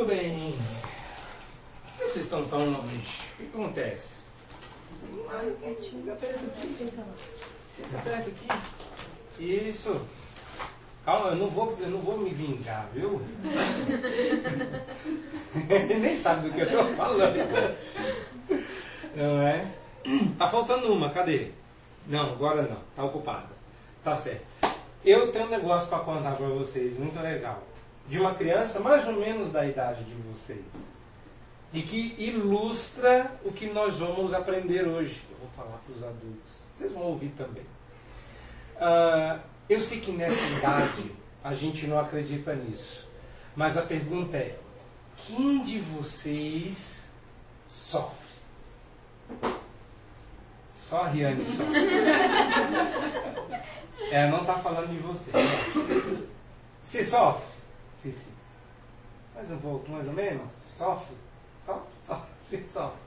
Muito bem. Vocês estão tão longe? O que acontece? Fica perto aqui. Fica perto aqui. Isso. Calma, eu não vou, eu não vou me vingar, viu? Nem sabe do que eu estou falando. Não é? Tá faltando uma, cadê? Não, agora não, tá ocupada. Tá certo. Eu tenho um negócio para contar para vocês, muito legal. De uma criança mais ou menos da idade de vocês. E que ilustra o que nós vamos aprender hoje. Eu vou falar para os adultos. Vocês vão ouvir também. Uh, eu sei que nessa idade a gente não acredita nisso. Mas a pergunta é: quem de vocês sofre? Só a Riane sofre. É, não está falando de você. Você sofre? Sim, sim. Mais um pouco, mais ou menos? Sofre? Sofre, sofre, sofre.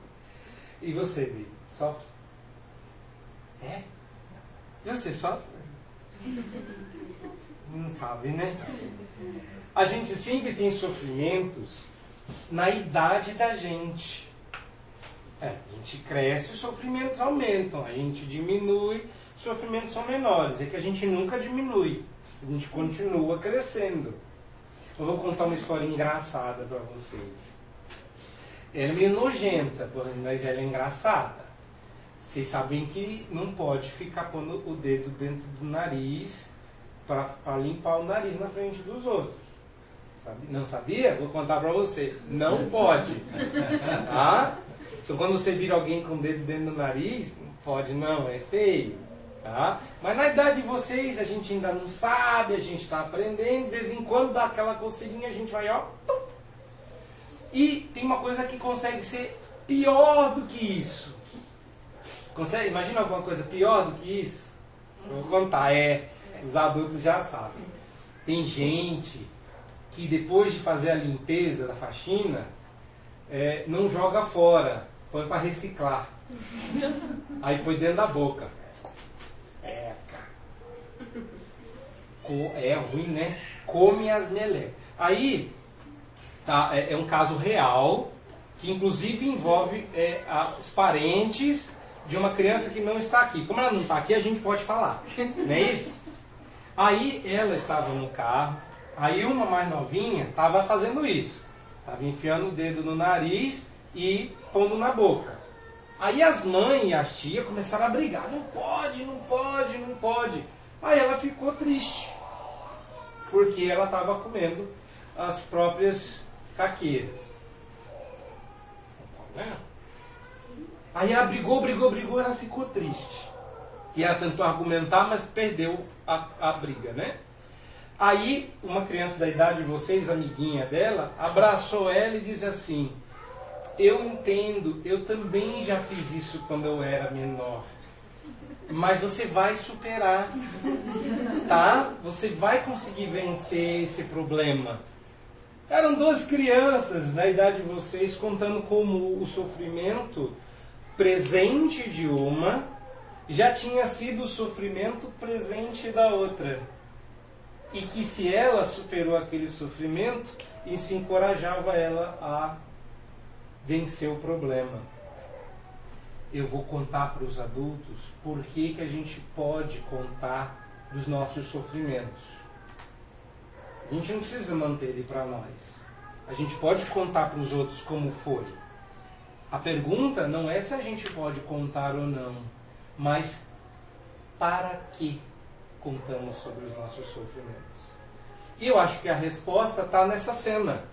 E você, Bibi? Sofre? É? E você sofre? Não sabe, né? A gente sempre tem sofrimentos na idade da gente. É, a gente cresce, os sofrimentos aumentam. A gente diminui, os sofrimentos são menores. É que a gente nunca diminui. A gente continua crescendo. Eu vou contar uma história engraçada para vocês. Ela é meio nojenta, mas ela é engraçada. Vocês sabem que não pode ficar pondo o dedo dentro do nariz para limpar o nariz na frente dos outros. Não sabia? Vou contar para você. Não pode. Tá? Então quando você vira alguém com o dedo dentro do nariz, não pode não, é feio. Tá? Mas na idade de vocês, a gente ainda não sabe, a gente está aprendendo, de vez em quando dá aquela coceirinha, a gente vai, ó. E tem uma coisa que consegue ser pior do que isso. Consegue? Imagina alguma coisa pior do que isso? vou contar, é. Os adultos já sabem. Tem gente que depois de fazer a limpeza da faxina, é, não joga fora, põe para reciclar. Aí põe dentro da boca. É, É ruim, né? Come as melecas. Aí, tá, é, é, um caso real, que inclusive envolve é, a, os parentes de uma criança que não está aqui. Como ela não está aqui, a gente pode falar. Não é isso? Aí ela estava no carro, aí uma mais novinha estava fazendo isso. Estava enfiando o dedo no nariz e pondo na boca. Aí as mães e as tias começaram a brigar. Não pode, não pode, não pode. Aí ela ficou triste. Porque ela estava comendo as próprias caqueiras. Aí ela brigou, brigou, brigou, ela ficou triste. E ela tentou argumentar, mas perdeu a, a briga, né? Aí, uma criança da idade de vocês, amiguinha dela, abraçou ela e disse assim: Eu entendo, eu também já fiz isso quando eu era menor. Mas você vai superar, tá? Você vai conseguir vencer esse problema. Eram duas crianças na idade de vocês contando como o sofrimento presente de uma já tinha sido o sofrimento presente da outra. E que se ela superou aquele sofrimento, isso encorajava ela a vencer o problema. Eu vou contar para os adultos por que, que a gente pode contar dos nossos sofrimentos. A gente não precisa manter ele para nós. A gente pode contar para os outros como foi. A pergunta não é se a gente pode contar ou não, mas para que contamos sobre os nossos sofrimentos? E eu acho que a resposta está nessa cena,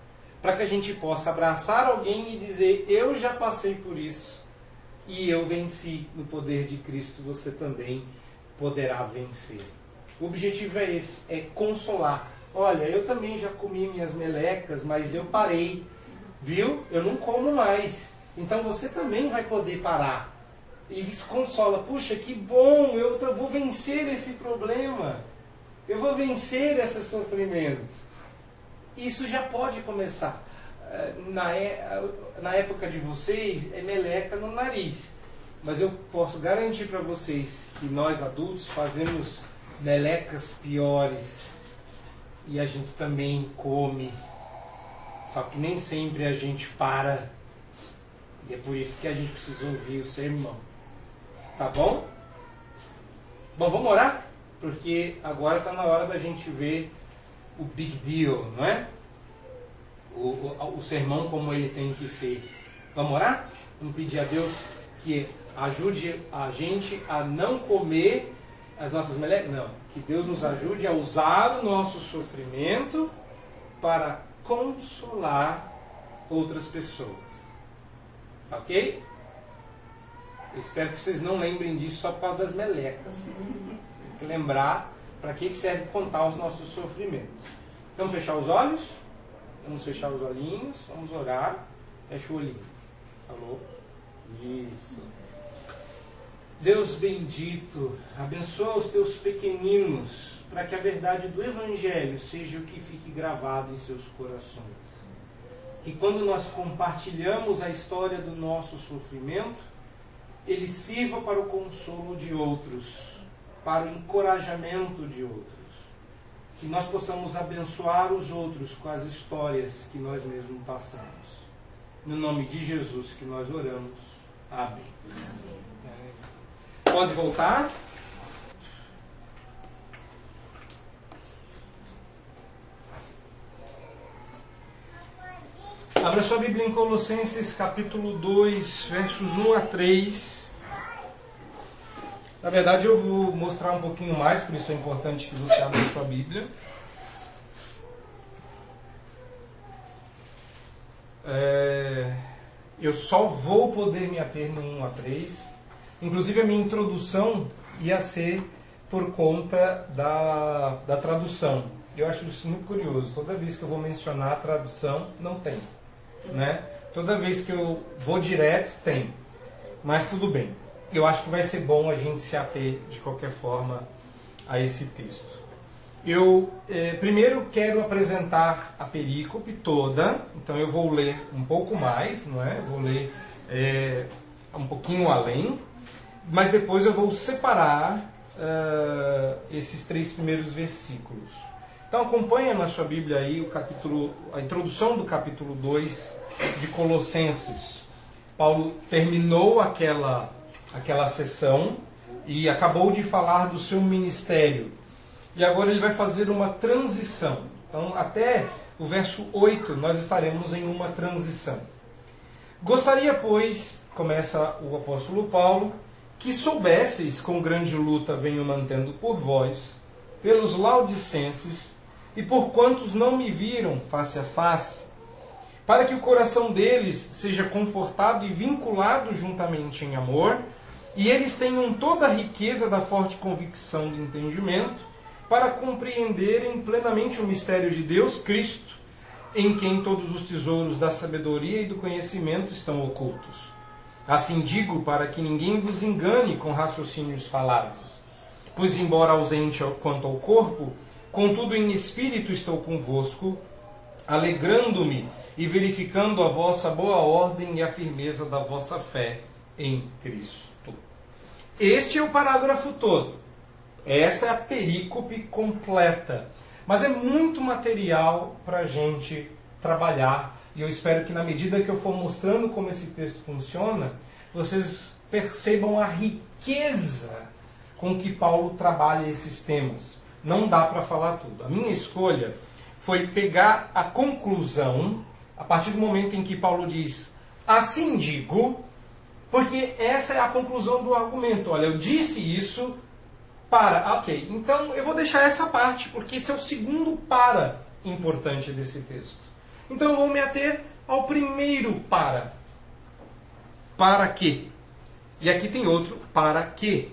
para que a gente possa abraçar alguém e dizer: Eu já passei por isso e eu venci no poder de Cristo, você também poderá vencer. O objetivo é esse: é consolar. Olha, eu também já comi minhas melecas, mas eu parei, viu? Eu não como mais. Então você também vai poder parar. E isso consola. Puxa, que bom, eu vou vencer esse problema. Eu vou vencer esse sofrimento. Isso já pode começar. Eh, na, é, na época de vocês, é meleca no nariz. Mas eu posso garantir para vocês que nós adultos fazemos melecas piores. E a gente também come Só que nem sempre a gente para. E é por isso que a gente precisa ouvir o sermão. Tá bom? Bom, vamos orar? Porque agora está na hora da gente ver o big deal, não é? O, o, o sermão como ele tem que ser. Vamos orar? Vamos pedir a Deus que ajude a gente a não comer as nossas melecas? Não. Que Deus nos ajude a usar o nosso sofrimento para consolar outras pessoas. Ok? Eu espero que vocês não lembrem disso só por causa das melecas. Tem que lembrar para que serve contar os nossos sofrimentos. Vamos fechar os olhos? Vamos fechar os olhinhos, vamos orar. Fecha o olhinho. Falou? Isso. Deus bendito, abençoa os teus pequeninos, para que a verdade do Evangelho seja o que fique gravado em seus corações. Que quando nós compartilhamos a história do nosso sofrimento, ele sirva para o consolo de outros, para o encorajamento de outros. Que nós possamos abençoar os outros com as histórias que nós mesmos passamos. No nome de Jesus que nós oramos. Amém. Pode voltar. Abra sua Bíblia em Colossenses capítulo 2, versos 1 a 3. Na verdade, eu vou mostrar um pouquinho mais, por isso é importante que você abra sua Bíblia. É, eu só vou poder me ater no 1 a 3. Inclusive, a minha introdução ia ser por conta da, da tradução. Eu acho isso muito curioso. Toda vez que eu vou mencionar a tradução, não tem. Né? Toda vez que eu vou direto, tem. Mas tudo bem. Eu acho que vai ser bom a gente se ater, de qualquer forma, a esse texto. Eu eh, primeiro quero apresentar a perícope toda, então eu vou ler um pouco mais, não é? Vou ler eh, um pouquinho além, mas depois eu vou separar uh, esses três primeiros versículos. Então acompanha na sua Bíblia aí o capítulo, a introdução do capítulo 2 de Colossenses. Paulo terminou aquela, aquela sessão e acabou de falar do seu ministério e agora ele vai fazer uma transição. Então, até o verso 8, nós estaremos em uma transição. Gostaria, pois, começa o apóstolo Paulo, que soubesseis com grande luta venho mantendo por vós, pelos laudicenses e por quantos não me viram face a face, para que o coração deles seja confortado e vinculado juntamente em amor, e eles tenham toda a riqueza da forte convicção do entendimento, para compreenderem plenamente o mistério de Deus, Cristo, em quem todos os tesouros da sabedoria e do conhecimento estão ocultos. Assim digo para que ninguém vos engane com raciocínios falazes. Pois, embora ausente quanto ao corpo, contudo em espírito estou convosco, alegrando-me e verificando a vossa boa ordem e a firmeza da vossa fé em Cristo. Este é o parágrafo todo. Esta é a perícope completa. Mas é muito material para a gente trabalhar. E eu espero que, na medida que eu for mostrando como esse texto funciona, vocês percebam a riqueza com que Paulo trabalha esses temas. Não dá para falar tudo. A minha escolha foi pegar a conclusão a partir do momento em que Paulo diz assim digo, porque essa é a conclusão do argumento. Olha, eu disse isso para. Ok, então eu vou deixar essa parte, porque esse é o segundo para importante desse texto. Então eu vou me ater ao primeiro para. Para quê? E aqui tem outro para quê.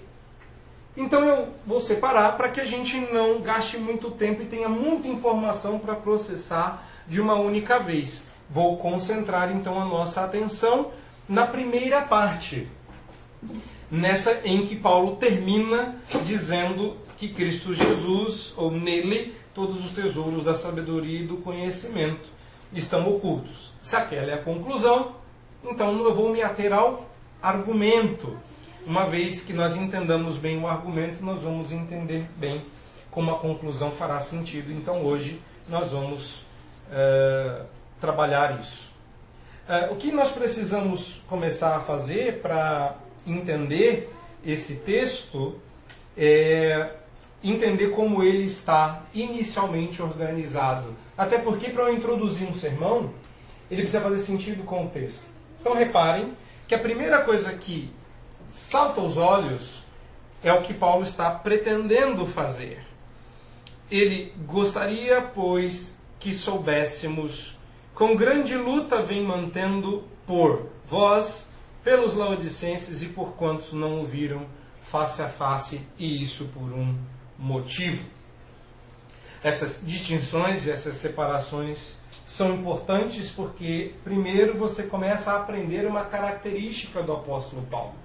Então eu vou separar para que a gente não gaste muito tempo e tenha muita informação para processar de uma única vez. Vou concentrar então a nossa atenção na primeira parte nessa em que Paulo termina dizendo que Cristo Jesus, ou nele, todos os tesouros da sabedoria e do conhecimento estão ocultos. Se aquela é a conclusão, então eu vou me ater ao argumento. Uma vez que nós entendamos bem o argumento, nós vamos entender bem como a conclusão fará sentido. Então hoje nós vamos uh, trabalhar isso. Uh, o que nós precisamos começar a fazer para entender esse texto é entender como ele está inicialmente organizado. Até porque, para eu introduzir um sermão, ele precisa fazer sentido com o texto. Então, reparem que a primeira coisa que salta aos olhos é o que Paulo está pretendendo fazer. Ele gostaria, pois, que soubéssemos com grande luta vem mantendo por vós, pelos laodicenses e por quantos não ouviram face a face, e isso por um motivo. Essas distinções e essas separações são importantes porque, primeiro, você começa a aprender uma característica do apóstolo Paulo.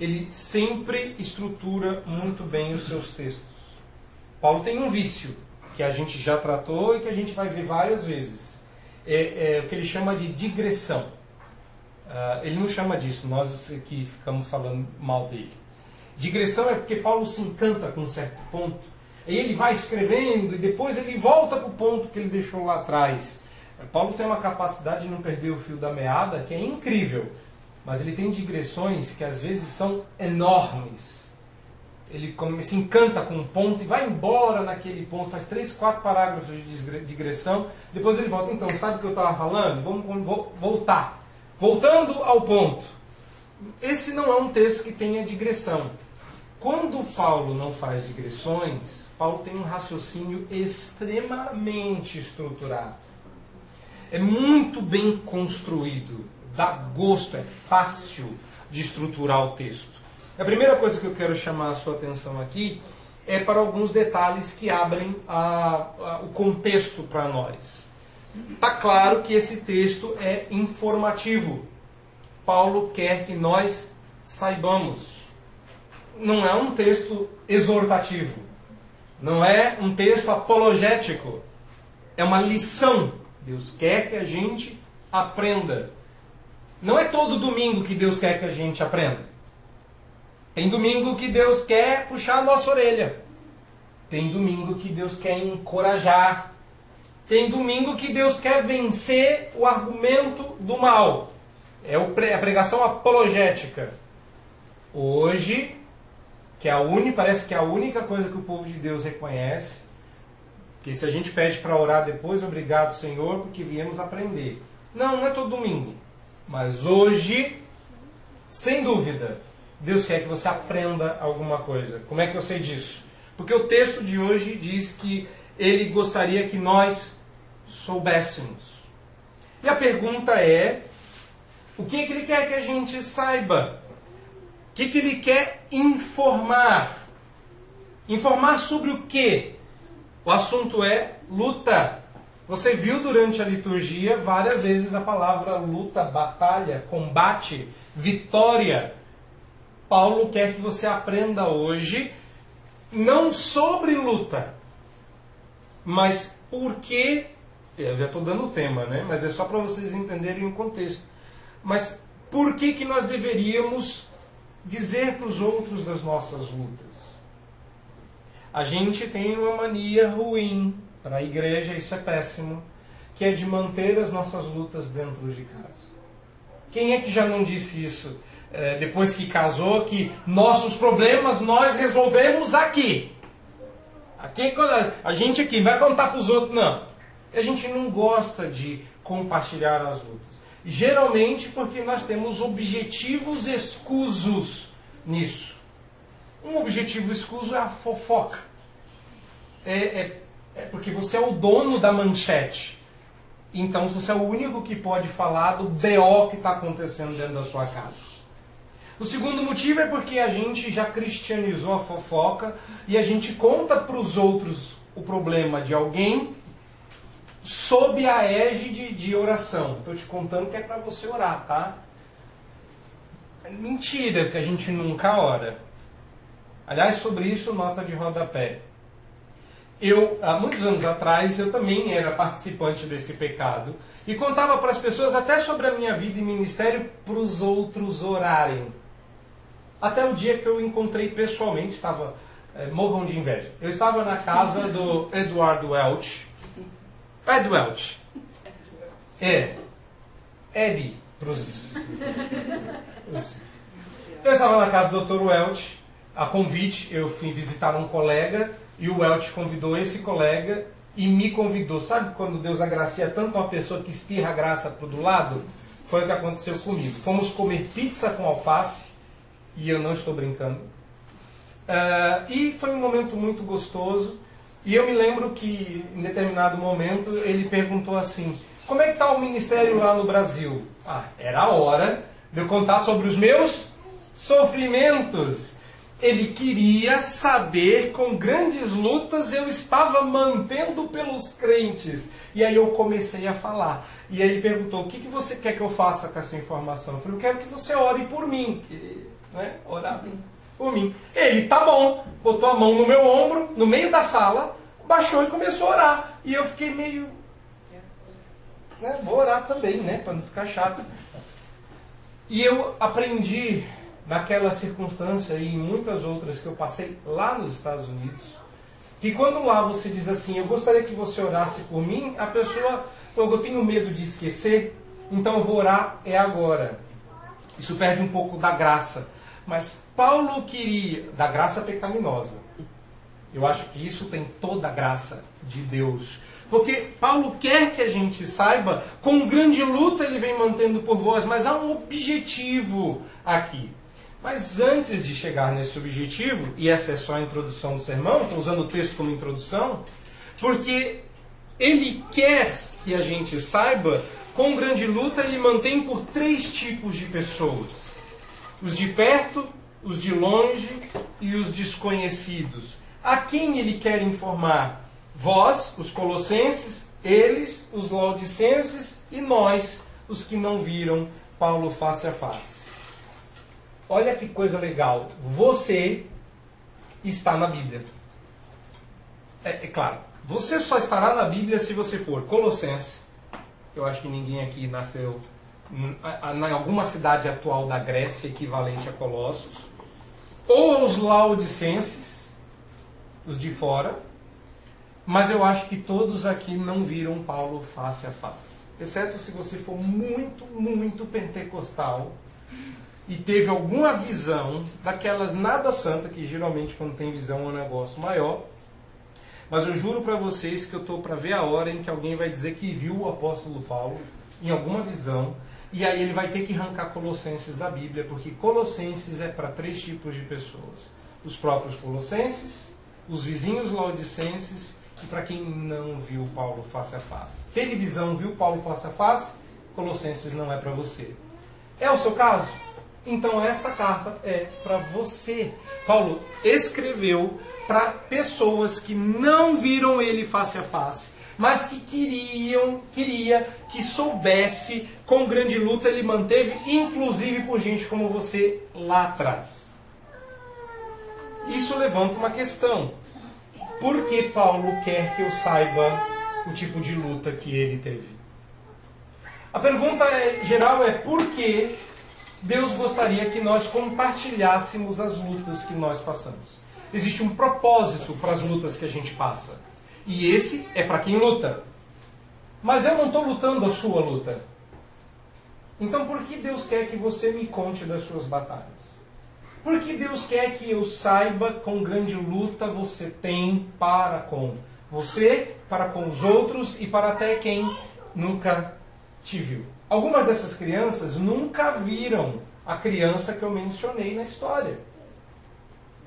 Ele sempre estrutura muito bem os seus textos. Paulo tem um vício que a gente já tratou e que a gente vai ver várias vezes. É, é o que ele chama de digressão. Uh, ele não chama disso, nós que ficamos falando mal dele. Digressão é porque Paulo se encanta com um certo ponto, e ele vai escrevendo e depois ele volta para o ponto que ele deixou lá atrás. Paulo tem uma capacidade de não perder o fio da meada que é incrível, mas ele tem digressões que às vezes são enormes. Ele se encanta com um ponto e vai embora naquele ponto, faz três, quatro parágrafos de digressão, depois ele volta. Então, sabe o que eu estava falando? Vamos voltar. Voltando ao ponto. Esse não é um texto que tenha digressão. Quando Paulo não faz digressões, Paulo tem um raciocínio extremamente estruturado. É muito bem construído, dá gosto, é fácil de estruturar o texto. A primeira coisa que eu quero chamar a sua atenção aqui é para alguns detalhes que abrem a, a, o contexto para nós. Está claro que esse texto é informativo. Paulo quer que nós saibamos não é um texto exortativo, não é um texto apologético, é uma lição. Deus quer que a gente aprenda. Não é todo domingo que Deus quer que a gente aprenda. Tem domingo que Deus quer puxar a nossa orelha. Tem domingo que Deus quer encorajar. Tem domingo que Deus quer vencer o argumento do mal. É a pregação apologética. Hoje que é a única, parece que é a única coisa que o povo de Deus reconhece, que se a gente pede para orar depois, obrigado Senhor, porque viemos aprender. Não, não é todo domingo. Mas hoje, sem dúvida, Deus quer que você aprenda alguma coisa. Como é que eu sei disso? Porque o texto de hoje diz que ele gostaria que nós soubéssemos. E a pergunta é: o que, é que ele quer que a gente saiba? O que, que ele quer informar? Informar sobre o quê? O assunto é luta. Você viu durante a liturgia várias vezes a palavra luta, batalha, combate, vitória. Paulo quer que você aprenda hoje não sobre luta, mas por que. Eu já estou dando o tema, né? Mas é só para vocês entenderem o contexto. Mas por que, que nós deveríamos dizer para os outros das nossas lutas. A gente tem uma mania ruim, para a igreja isso é péssimo, que é de manter as nossas lutas dentro de casa. Quem é que já não disse isso é, depois que casou, que nossos problemas nós resolvemos aqui? Aqui, a gente aqui vai contar para os outros, não. A gente não gosta de compartilhar as lutas. Geralmente porque nós temos objetivos escusos nisso. Um objetivo escuso é a fofoca. É, é, é, porque você é o dono da manchete. Então você é o único que pode falar do BO que está acontecendo dentro da sua casa. O segundo motivo é porque a gente já cristianizou a fofoca e a gente conta para os outros o problema de alguém sob a égide de oração. Estou te contando que é para você orar, tá? Mentira que a gente nunca ora. Aliás, sobre isso, nota de rodapé. Eu, há muitos anos atrás, eu também era participante desse pecado e contava para as pessoas até sobre a minha vida e ministério para os outros orarem. Até o dia que eu encontrei pessoalmente, estava é, morram de inveja. Eu estava na casa do Eduardo Welch, Ed Welch. É. Eddie. Pros... Eu estava na casa do Dr. Welch, a convite, eu fui visitar um colega e o Welch convidou esse colega e me convidou. Sabe quando Deus agracia tanto uma pessoa que espirra a graça para do lado? Foi o que aconteceu comigo. Fomos comer pizza com alface e eu não estou brincando. Uh, e foi um momento muito gostoso. E eu me lembro que, em determinado momento, ele perguntou assim: Como é que está o ministério lá no Brasil? Ah, era a hora de eu contar sobre os meus sofrimentos. Ele queria saber com grandes lutas eu estava mantendo pelos crentes. E aí eu comecei a falar. E aí ele perguntou: O que, que você quer que eu faça com essa informação? Eu falei: Eu quero que você ore por mim. Né, orar por mim. Ele, tá bom, botou a mão no meu ombro, no meio da sala, baixou e começou a orar. E eu fiquei meio. Né, vou orar também, né? Para não ficar chato. E eu aprendi naquela circunstância e em muitas outras que eu passei lá nos Estados Unidos, que quando lá você diz assim, eu gostaria que você orasse por mim, a pessoa, eu tenho medo de esquecer, então eu vou orar é agora. Isso perde um pouco da graça. Mas Paulo queria, da graça pecaminosa. Eu acho que isso tem toda a graça de Deus. Porque Paulo quer que a gente saiba, com grande luta ele vem mantendo por vós, mas há um objetivo aqui. Mas antes de chegar nesse objetivo, e essa é só a introdução do sermão, estou usando o texto como introdução, porque ele quer que a gente saiba, com grande luta ele mantém por três tipos de pessoas: os de perto, os de longe e os desconhecidos. A quem ele quer informar? Vós, os colossenses, eles, os laodicenses e nós, os que não viram Paulo face a face olha que coisa legal. Você está na Bíblia. É, é, claro, você só estará na Bíblia se você for Colossenses. Eu acho que ninguém aqui nasceu em alguma cidade atual da Grécia equivalente a Colossos. Ou os Laodicenses, os de fora. Mas eu acho que todos aqui não viram Paulo face a face. Exceto se você for muito, muito pentecostal e teve alguma visão daquelas nada santa, que geralmente quando tem visão é um negócio maior. Mas eu juro para vocês que eu estou para ver a hora em que alguém vai dizer que viu o apóstolo Paulo em alguma visão, e aí ele vai ter que arrancar Colossenses da Bíblia, porque Colossenses é para três tipos de pessoas: os próprios Colossenses, os vizinhos laodicenses e para quem não viu Paulo face a face. Teve visão, viu Paulo face a face? Colossenses não é para você. É o seu caso? Então esta carta é para você. Paulo escreveu para pessoas que não viram ele face a face, mas que queriam, queria que soubesse com grande luta ele manteve, inclusive por gente como você lá atrás. Isso levanta uma questão. Por que Paulo quer que eu saiba o tipo de luta que ele teve? A pergunta é, geral é por que Deus gostaria que nós compartilhássemos as lutas que nós passamos. Existe um propósito para as lutas que a gente passa. E esse é para quem luta. Mas eu não estou lutando a sua luta. Então por que Deus quer que você me conte das suas batalhas? Por que Deus quer que eu saiba com grande luta você tem para com você, para com os outros e para até quem nunca te viu? Algumas dessas crianças nunca viram a criança que eu mencionei na história.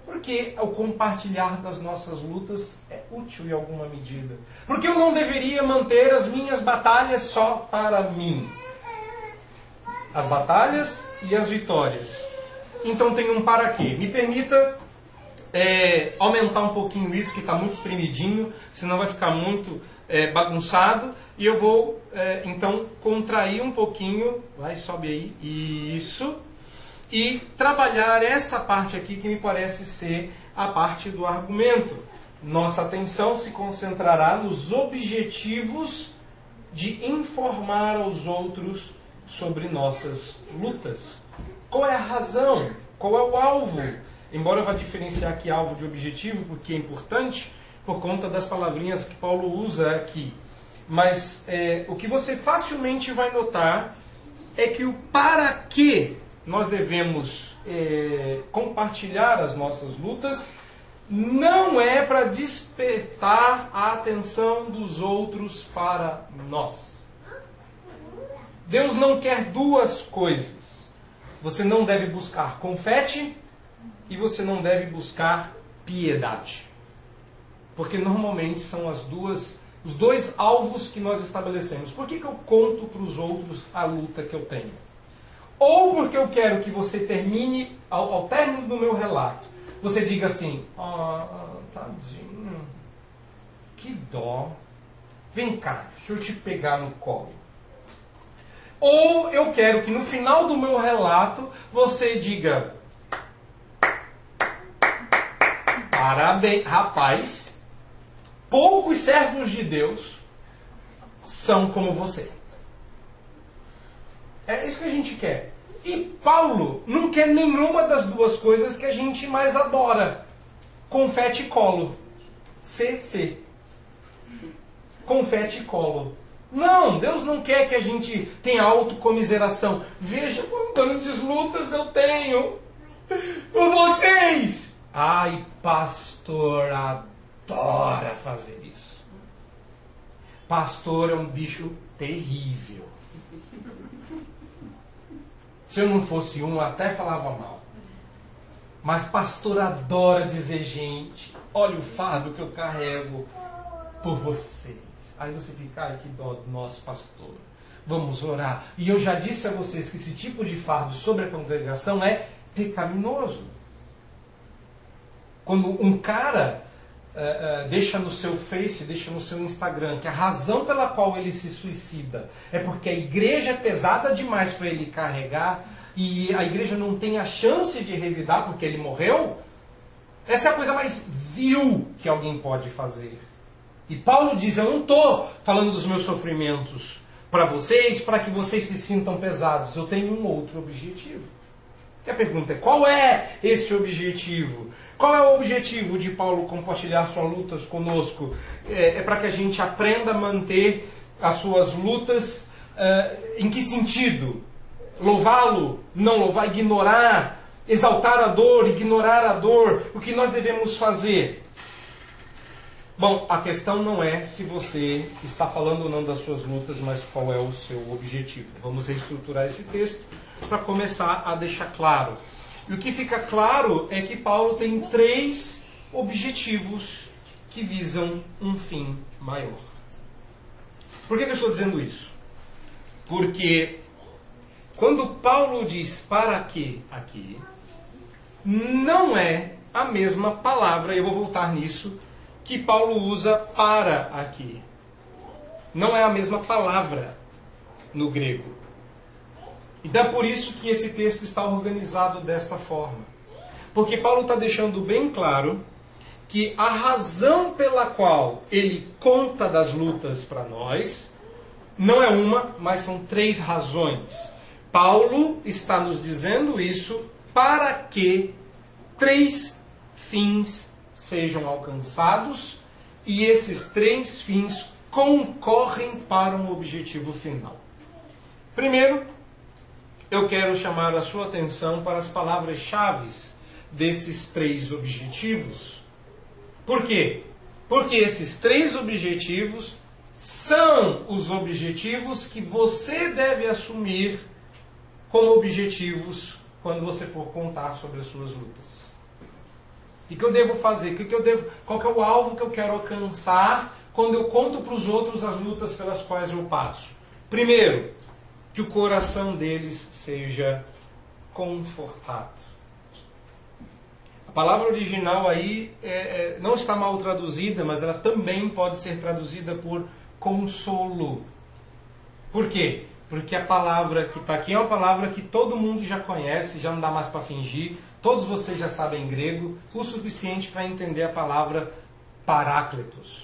Porque o compartilhar das nossas lutas é útil em alguma medida. Porque eu não deveria manter as minhas batalhas só para mim. As batalhas e as vitórias. Então tem um para quê. Me permita é, aumentar um pouquinho isso, que está muito espremidinho, senão vai ficar muito é, bagunçado e eu vou é, então contrair um pouquinho, vai, sobe aí, isso, e trabalhar essa parte aqui que me parece ser a parte do argumento. Nossa atenção se concentrará nos objetivos de informar aos outros sobre nossas lutas. Qual é a razão? Qual é o alvo? Embora eu vá diferenciar aqui alvo de objetivo, porque é importante, por conta das palavrinhas que Paulo usa aqui. mas é, o que você facilmente vai notar é que o para que nós devemos é, compartilhar as nossas lutas não é para despertar a atenção dos outros para nós. Deus não quer duas coisas. Você não deve buscar confete e você não deve buscar piedade. Porque normalmente são as duas, os dois alvos que nós estabelecemos. Por que, que eu conto para os outros a luta que eu tenho? Ou porque eu quero que você termine, ao, ao término do meu relato, você diga assim: ah, tadinho, que dó. Vem cá, deixa eu te pegar no colo. Ou eu quero que no final do meu relato você diga: Parabéns, rapaz, poucos servos de Deus são como você. É isso que a gente quer. E Paulo não quer nenhuma das duas coisas que a gente mais adora: confete e colo. CC. Confete e colo. Não, Deus não quer que a gente tenha autocomiseração. Veja quantas lutas eu tenho por vocês. Ai, pastor adora fazer isso. Pastor é um bicho terrível. Se eu não fosse um, até falava mal. Mas pastor adora dizer, gente, olha o fardo que eu carrego por vocês. Aí você fica, ai que dó do nosso pastor. Vamos orar. E eu já disse a vocês que esse tipo de fardo sobre a congregação é pecaminoso. Quando um cara uh, uh, deixa no seu Face, deixa no seu Instagram, que a razão pela qual ele se suicida é porque a igreja é pesada demais para ele carregar, e a igreja não tem a chance de revidar porque ele morreu, essa é a coisa mais vil que alguém pode fazer. E Paulo diz: Eu não estou falando dos meus sofrimentos para vocês, para que vocês se sintam pesados. Eu tenho um outro objetivo. E a pergunta é: qual é esse objetivo? Qual é o objetivo de Paulo compartilhar suas lutas conosco? É, é para que a gente aprenda a manter as suas lutas. Uh, em que sentido? louvá-lo, não louvar, ignorar, exaltar a dor, ignorar a dor, o que nós devemos fazer? Bom, a questão não é se você está falando ou não das suas lutas, mas qual é o seu objetivo. Vamos reestruturar esse texto para começar a deixar claro. E o que fica claro é que Paulo tem três objetivos que visam um fim maior. Por que eu estou dizendo isso? Porque quando Paulo diz para que aqui, não é a mesma palavra, eu vou voltar nisso, que Paulo usa para aqui. Não é a mesma palavra no grego. Então é por isso que esse texto está organizado desta forma. Porque Paulo está deixando bem claro que a razão pela qual ele conta das lutas para nós não é uma, mas são três razões. Paulo está nos dizendo isso para que três fins sejam alcançados e esses três fins concorrem para um objetivo final. Primeiro, eu quero chamar a sua atenção para as palavras-chave desses três objetivos. Por quê? Porque esses três objetivos são os objetivos que você deve assumir como objetivos quando você for contar sobre as suas lutas. O que eu devo fazer? O que eu devo, qual é o alvo que eu quero alcançar quando eu conto para os outros as lutas pelas quais eu passo? Primeiro, que o coração deles seja confortado. A palavra original aí é, é, não está mal traduzida, mas ela também pode ser traduzida por consolo. Por quê? porque a palavra que está aqui é uma palavra que todo mundo já conhece, já não dá mais para fingir, todos vocês já sabem grego, o suficiente para entender a palavra paráclitos,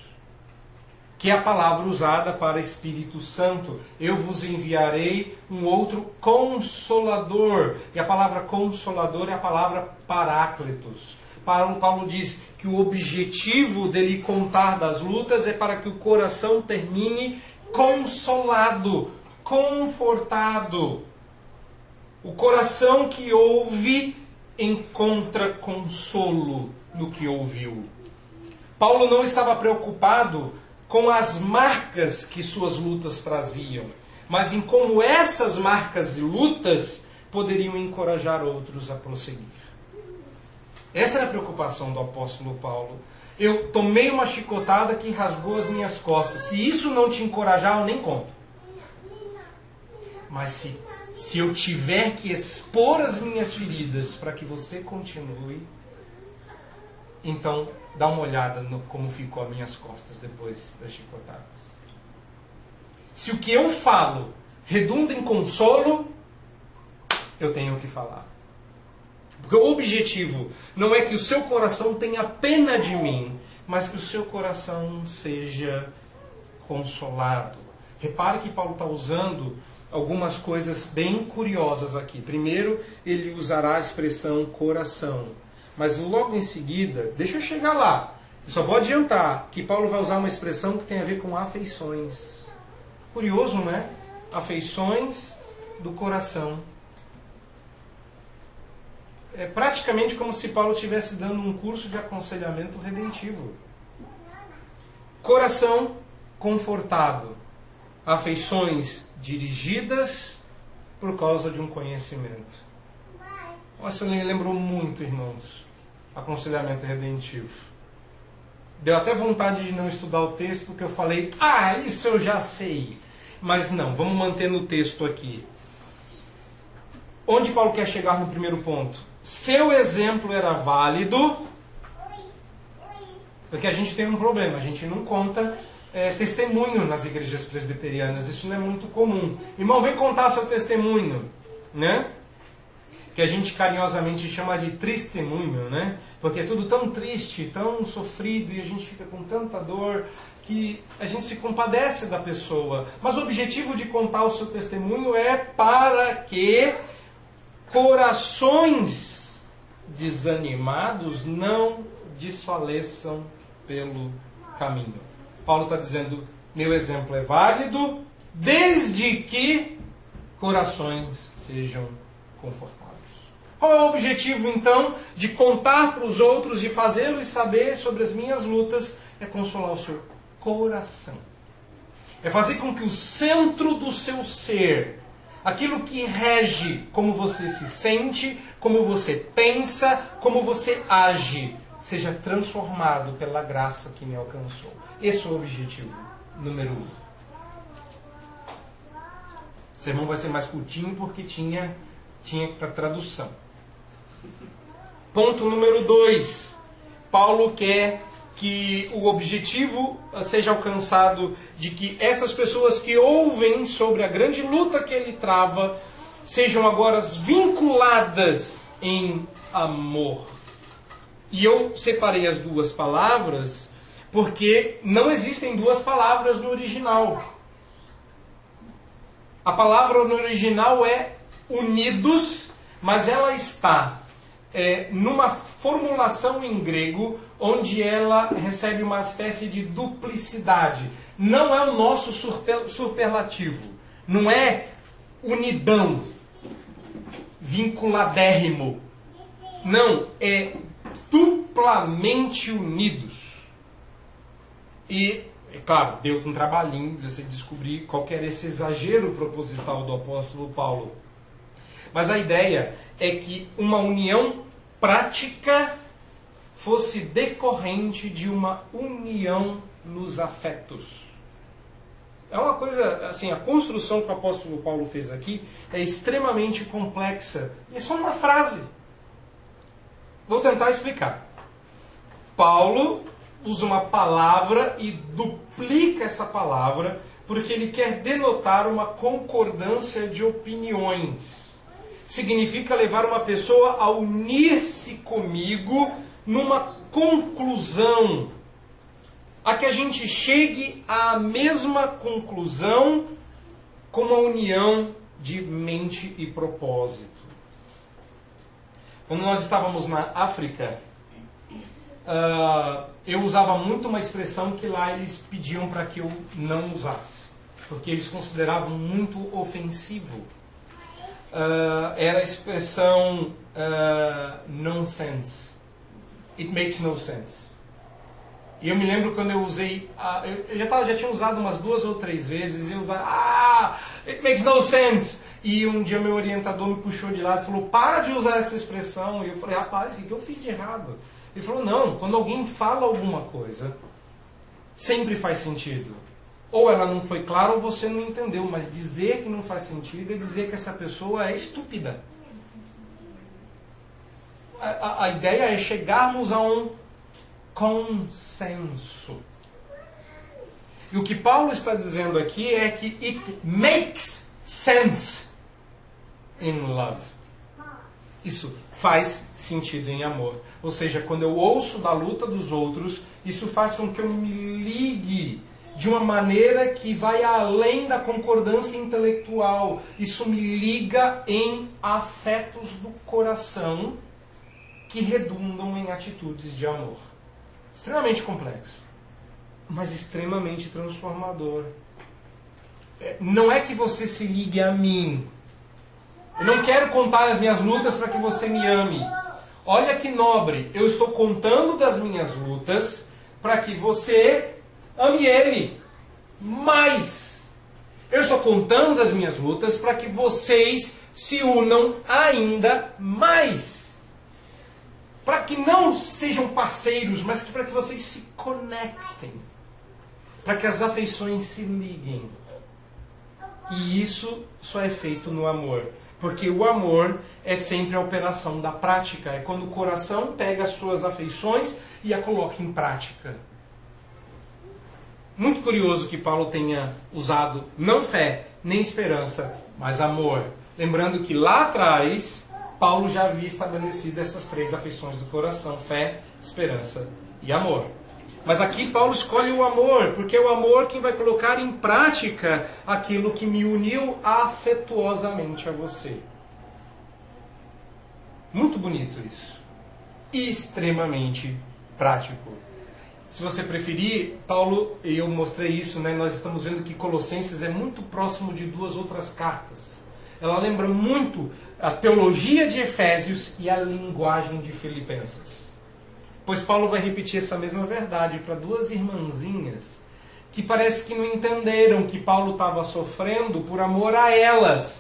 que é a palavra usada para Espírito Santo. Eu vos enviarei um outro consolador, e a palavra consolador é a palavra paráclitos. Paulo, Paulo diz que o objetivo dele contar das lutas é para que o coração termine consolado, confortado. O coração que ouve encontra consolo no que ouviu. Paulo não estava preocupado com as marcas que suas lutas traziam, mas em como essas marcas e lutas poderiam encorajar outros a prosseguir. Essa era a preocupação do apóstolo Paulo. Eu tomei uma chicotada que rasgou as minhas costas. Se isso não te encorajar, eu nem conto. Mas se, se eu tiver que expor as minhas feridas para que você continue, então dá uma olhada no como ficou as minhas costas depois das chicotadas. Se o que eu falo redunda em consolo, eu tenho que falar. Porque o objetivo não é que o seu coração tenha pena de mim, mas que o seu coração seja consolado. Repare que Paulo está usando algumas coisas bem curiosas aqui. Primeiro, ele usará a expressão coração. Mas logo em seguida, deixa eu chegar lá. Eu só vou adiantar que Paulo vai usar uma expressão que tem a ver com afeições. Curioso, né? Afeições do coração é praticamente como se Paulo estivesse dando um curso de aconselhamento redentivo. Coração confortado, afeições dirigidas por causa de um conhecimento. Me lembrou muito, irmãos, aconselhamento redentivo. Deu até vontade de não estudar o texto, porque eu falei, ah, isso eu já sei. Mas não, vamos manter no texto aqui. Onde Paulo quer chegar no primeiro ponto? seu exemplo era válido, porque a gente tem um problema, a gente não conta é, testemunho nas igrejas presbiterianas, isso não é muito comum. Irmão, vem contar seu testemunho, né? Que a gente carinhosamente chama de testemunho, né? Porque é tudo tão triste, tão sofrido e a gente fica com tanta dor que a gente se compadece da pessoa. Mas o objetivo de contar o seu testemunho é para que corações desanimados não desfaleçam pelo caminho. Paulo está dizendo: meu exemplo é válido desde que corações sejam confortáveis. Qual é o objetivo então de contar para os outros, de fazê-los saber sobre as minhas lutas? É consolar o seu coração. É fazer com que o centro do seu ser aquilo que rege como você se sente, como você pensa, como você age, seja transformado pela graça que me alcançou. Esse é o objetivo número um. O sermão vai ser mais curtinho porque tinha, tinha tradução. Ponto número dois. Paulo quer que o objetivo seja alcançado de que essas pessoas que ouvem sobre a grande luta que ele trava sejam agora vinculadas em amor. E eu separei as duas palavras porque não existem duas palavras no original. A palavra no original é unidos, mas ela está é, numa formulação em grego onde ela recebe uma espécie de duplicidade. Não é o nosso superlativo, não é unidão, vinculadérrimo. Não, é duplamente unidos. E, é claro, deu um trabalhinho você descobrir qual era esse exagero proposital do apóstolo Paulo. Mas a ideia é que uma união prática fosse decorrente de uma união nos afetos. É uma coisa, assim, a construção que o apóstolo Paulo fez aqui é extremamente complexa. E é só uma frase. Vou tentar explicar. Paulo usa uma palavra e duplica essa palavra porque ele quer denotar uma concordância de opiniões significa levar uma pessoa a unir-se comigo numa conclusão, a que a gente chegue à mesma conclusão com uma união de mente e propósito. Quando nós estávamos na África, uh, eu usava muito uma expressão que lá eles pediam para que eu não usasse, porque eles consideravam muito ofensivo. Uh, era a expressão uh, nonsense. It makes no sense. E eu me lembro quando eu usei, eu já, tava, já tinha usado umas duas ou três vezes, e eu usava, ah, it makes no sense. E um dia meu orientador me puxou de lado e falou, para de usar essa expressão. E eu falei, rapaz, o que eu fiz de errado? Ele falou, não, quando alguém fala alguma coisa, sempre faz sentido. Ou ela não foi clara ou você não entendeu, mas dizer que não faz sentido é dizer que essa pessoa é estúpida. A, a, a ideia é chegarmos a um consenso. E o que Paulo está dizendo aqui é que it makes sense in love. Isso faz sentido em amor. Ou seja, quando eu ouço da luta dos outros, isso faz com que eu me ligue de uma maneira que vai além da concordância intelectual. Isso me liga em afetos do coração que redundam em atitudes de amor extremamente complexo, mas extremamente transformador. É, não é que você se ligue a mim. Eu não quero contar as minhas lutas para que você me ame. Olha que nobre, eu estou contando das minhas lutas para que você ame ele mais. Eu estou contando das minhas lutas para que vocês se unam ainda mais para que não sejam parceiros, mas para que vocês se conectem, para que as afeições se liguem. E isso só é feito no amor, porque o amor é sempre a operação da prática, é quando o coração pega as suas afeições e a coloca em prática. Muito curioso que Paulo tenha usado não fé, nem esperança, mas amor. Lembrando que lá atrás Paulo já havia estabelecido essas três afeições do coração: fé, esperança e amor. Mas aqui Paulo escolhe o amor, porque é o amor que vai colocar em prática aquilo que me uniu afetuosamente a você. Muito bonito isso. E extremamente prático. Se você preferir, Paulo, eu mostrei isso, né? nós estamos vendo que Colossenses é muito próximo de duas outras cartas ela lembra muito a teologia de Efésios e a linguagem de Filipenses. Pois Paulo vai repetir essa mesma verdade para duas irmãzinhas que parece que não entenderam que Paulo estava sofrendo por amor a elas.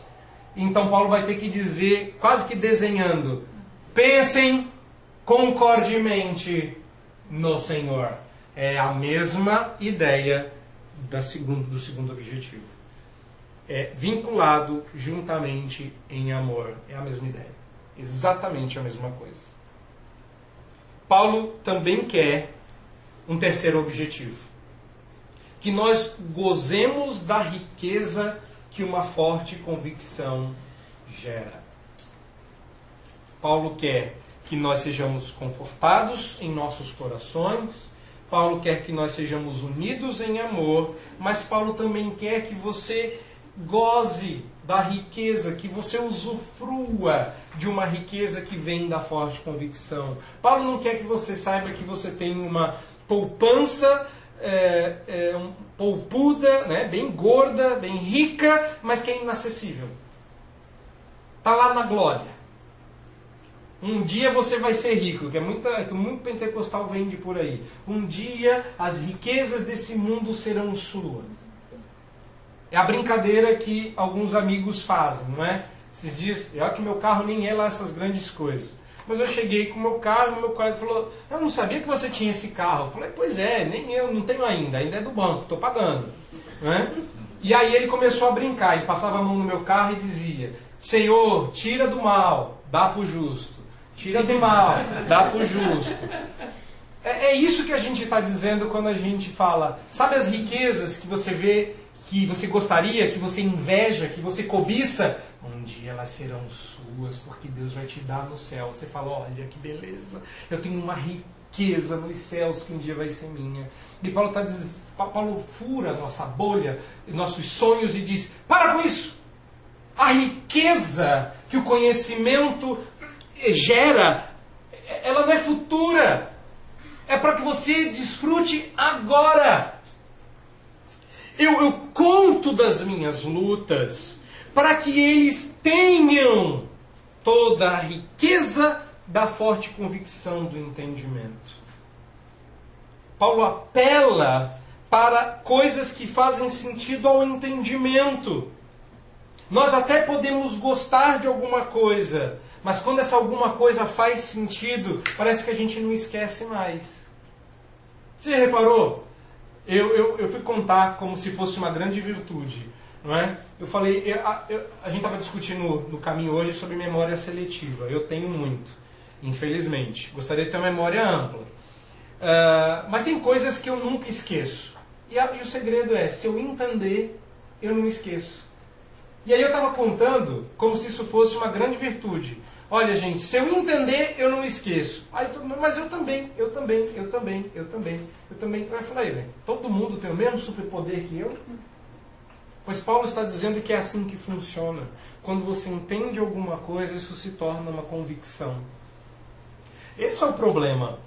Então Paulo vai ter que dizer, quase que desenhando: pensem concordemente no Senhor. É a mesma ideia do segundo, do segundo objetivo é vinculado juntamente em amor. É a mesma ideia. Exatamente a mesma coisa. Paulo também quer um terceiro objetivo: que nós gozemos da riqueza que uma forte convicção gera. Paulo quer que nós sejamos confortados em nossos corações. Paulo quer que nós sejamos unidos em amor, mas Paulo também quer que você goze da riqueza, que você usufrua de uma riqueza que vem da forte convicção. Paulo não quer que você saiba que você tem uma poupança é, é, um, poupuda, né, bem gorda, bem rica, mas que é inacessível. Está lá na glória. Um dia você vai ser rico, que é muita, que muito pentecostal vende por aí. Um dia as riquezas desse mundo serão suas. É a brincadeira que alguns amigos fazem, não é? Esses dias, olha que meu carro nem é lá essas grandes coisas. Mas eu cheguei com meu carro meu colega falou: Eu não sabia que você tinha esse carro. Eu falei: Pois é, nem eu, não tenho ainda, ainda é do banco, estou pagando. Né? E aí ele começou a brincar, ele passava a mão no meu carro e dizia: Senhor, tira do mal, dá para o justo. Tira do mal, dá para o justo. É, é isso que a gente está dizendo quando a gente fala: Sabe as riquezas que você vê que você gostaria, que você inveja, que você cobiça, um dia elas serão suas, porque Deus vai te dar no céu. Você fala: olha que beleza, eu tenho uma riqueza nos céus que um dia vai ser minha. E Paulo, tá, Paulo fura nossa bolha, nossos sonhos e diz: para com isso! A riqueza que o conhecimento gera, ela não é futura. é para que você desfrute agora. Eu, eu conto das minhas lutas para que eles tenham toda a riqueza da forte convicção do entendimento. Paulo apela para coisas que fazem sentido ao entendimento. Nós até podemos gostar de alguma coisa, mas quando essa alguma coisa faz sentido, parece que a gente não esquece mais. Você reparou? Eu, eu, eu fui contar como se fosse uma grande virtude. Não é? Eu falei, eu, a, eu, a, gente estava discutindo no, no caminho hoje sobre memória seletiva. Eu tenho muito, infelizmente. Gostaria de ter uma memória ampla. Uh, mas tem coisas que eu nunca esqueço. E, a, e, o segredo é, se eu entender, eu não esqueço. E aí eu estava contando como se isso fosse uma grande virtude. Olha, gente, se eu entender, eu não esqueço. Aí, mas eu também, eu também, eu também, eu também, eu também. Eu falei, todo mundo tem o mesmo superpoder que eu? Pois Paulo está dizendo que é assim que funciona. Quando você entende alguma coisa, isso se torna uma convicção. Esse é o problema.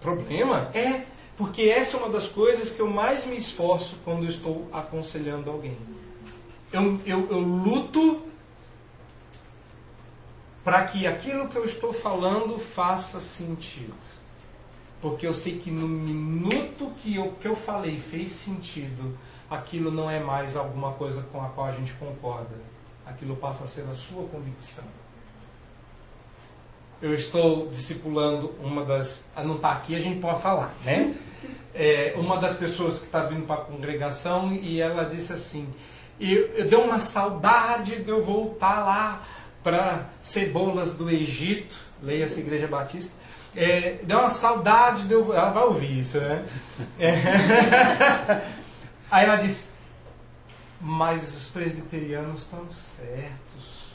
Problema? É, porque essa é uma das coisas que eu mais me esforço quando eu estou aconselhando alguém. Eu, eu, eu luto para que aquilo que eu estou falando faça sentido. Porque eu sei que no minuto que eu, que eu falei fez sentido, aquilo não é mais alguma coisa com a qual a gente concorda. Aquilo passa a ser a sua convicção. Eu estou discipulando uma das. Ah, não está aqui, a gente pode falar, né? É, uma das pessoas que está vindo para a congregação e ela disse assim: eu, eu dei uma saudade de eu voltar lá para cebolas do Egito, leia essa Igreja Batista. É, deu uma saudade de eu. Ela vai ouvir isso, né? É. Aí ela disse: Mas os presbiterianos estão certos.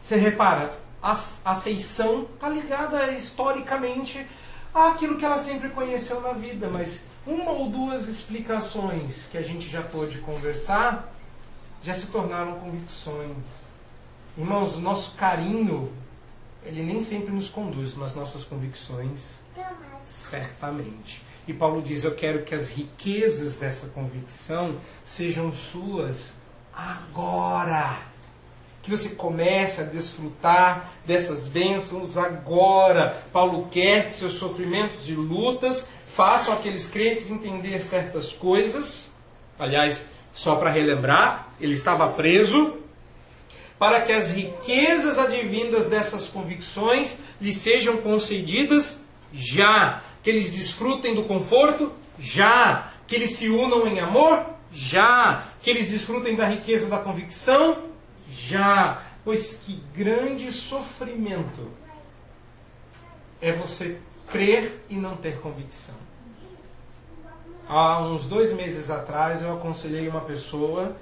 Você repara, a afeição está ligada historicamente àquilo que ela sempre conheceu na vida, mas uma ou duas explicações que a gente já pôde conversar já se tornaram convicções. Irmãos, o nosso carinho, ele nem sempre nos conduz, mas nossas convicções, certamente. E Paulo diz: Eu quero que as riquezas dessa convicção sejam suas agora. Que você comece a desfrutar dessas bênçãos agora. Paulo quer que seus sofrimentos e lutas façam aqueles crentes entender certas coisas. Aliás, só para relembrar, ele estava preso para que as riquezas advindas dessas convicções lhe sejam concedidas já que eles desfrutem do conforto? Já. Que eles se unam em amor? Já. Que eles desfrutem da riqueza da convicção? Já. Pois que grande sofrimento é você crer e não ter convicção. Há uns dois meses atrás eu aconselhei uma pessoa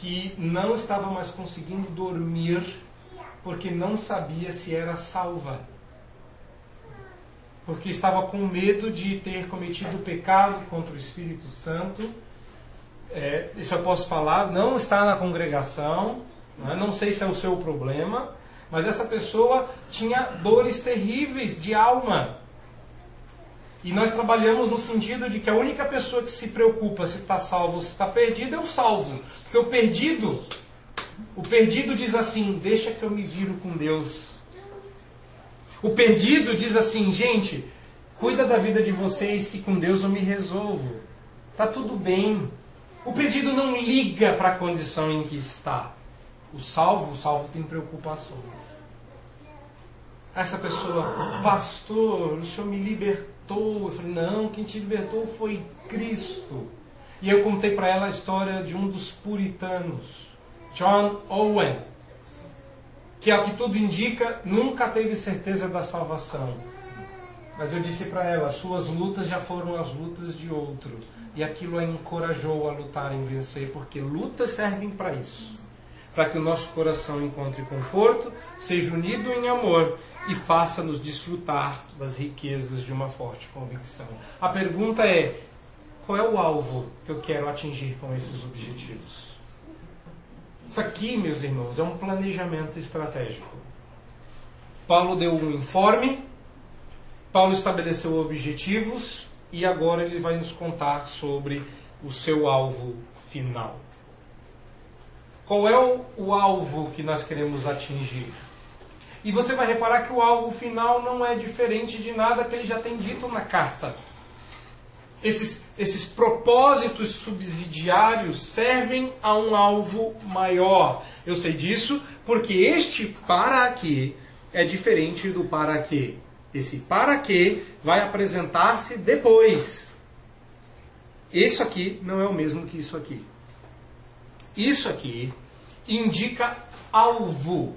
que não estava mais conseguindo dormir porque não sabia se era salva porque estava com medo de ter cometido pecado contra o Espírito Santo. É, isso eu posso falar, não está na congregação, né? não sei se é o seu problema, mas essa pessoa tinha dores terríveis de alma. E nós trabalhamos no sentido de que a única pessoa que se preocupa se está salvo ou se está perdido é o salvo. Porque o perdido, o perdido diz assim: deixa que eu me viro com Deus. O perdido diz assim, gente, cuida da vida de vocês que com Deus eu me resolvo. Tá tudo bem. O perdido não liga para a condição em que está. O salvo, o salvo tem preocupações. Essa pessoa, pastor, o senhor me libertou. Eu falei, não, quem te libertou foi Cristo. E eu contei para ela a história de um dos puritanos, John Owen que ao que tudo indica, nunca teve certeza da salvação. Mas eu disse para ela: suas lutas já foram as lutas de outro. E aquilo a encorajou a lutar em vencer, porque lutas servem para isso para que o nosso coração encontre conforto, seja unido em amor e faça-nos desfrutar das riquezas de uma forte convicção. A pergunta é: qual é o alvo que eu quero atingir com esses objetivos? Isso aqui, meus irmãos, é um planejamento estratégico. Paulo deu um informe Paulo estabeleceu objetivos e agora ele vai nos contar sobre o seu alvo final. Qual é o, o alvo que nós queremos atingir? E você vai reparar que o alvo final não é diferente de nada que ele já tem dito na carta. Esses, esses propósitos subsidiários servem a um alvo maior. Eu sei disso porque este para quê é diferente do para quê. Esse para quê vai apresentar-se depois. Isso aqui não é o mesmo que isso aqui. Isso aqui indica alvo,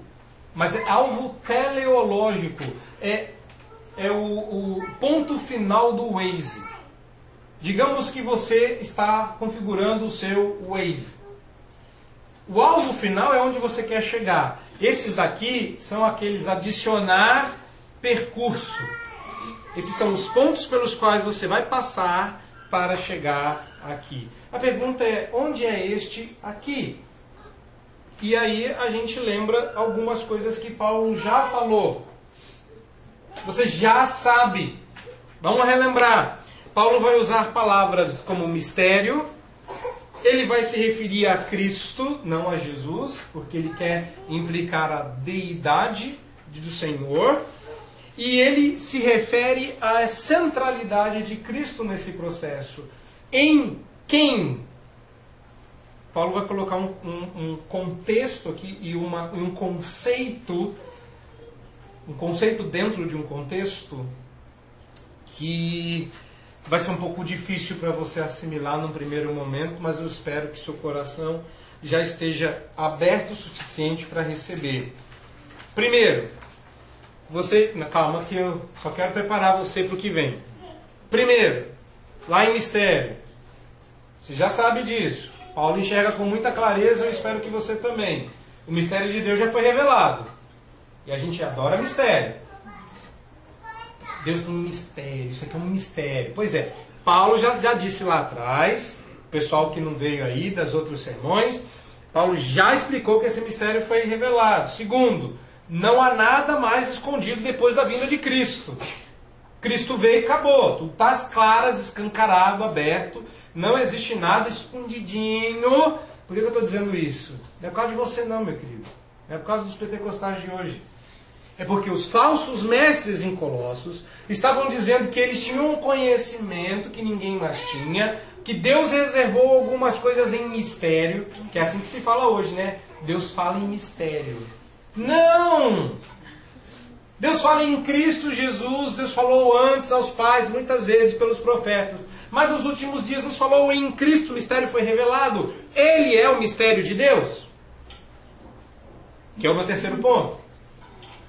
mas é alvo teleológico. É, é o, o ponto final do Waze. Digamos que você está configurando o seu Waze. O alvo final é onde você quer chegar. Esses daqui são aqueles adicionar percurso. Esses são os pontos pelos quais você vai passar para chegar aqui. A pergunta é: onde é este aqui? E aí a gente lembra algumas coisas que Paulo já falou. Você já sabe. Vamos relembrar. Paulo vai usar palavras como mistério, ele vai se referir a Cristo, não a Jesus, porque ele quer implicar a deidade do Senhor, e ele se refere à centralidade de Cristo nesse processo. Em quem? Paulo vai colocar um, um, um contexto aqui e uma, um conceito, um conceito dentro de um contexto que vai ser um pouco difícil para você assimilar no primeiro momento, mas eu espero que seu coração já esteja aberto o suficiente para receber. Primeiro, você. Calma, que eu só quero preparar você para o que vem. Primeiro, lá em mistério. Você já sabe disso. Paulo enxerga com muita clareza, eu espero que você também. O mistério de Deus já foi revelado. E a gente adora mistério. Deus tem um mistério, isso aqui é um mistério. Pois é, Paulo já, já disse lá atrás, o pessoal que não veio aí das outros sermões, Paulo já explicou que esse mistério foi revelado. Segundo, não há nada mais escondido depois da vinda de Cristo. Cristo veio e acabou. Tudo está claras, escancarado, aberto. Não existe nada escondidinho. Por que eu estou dizendo isso? Não é por causa de você, não, meu querido. É por causa dos pentecostais de hoje. É porque os falsos mestres em Colossos estavam dizendo que eles tinham um conhecimento que ninguém mais tinha, que Deus reservou algumas coisas em mistério, que é assim que se fala hoje, né? Deus fala em mistério. Não! Deus fala em Cristo Jesus, Deus falou antes aos pais, muitas vezes pelos profetas. Mas nos últimos dias nos falou em Cristo, o mistério foi revelado. Ele é o mistério de Deus. Que é o meu terceiro ponto.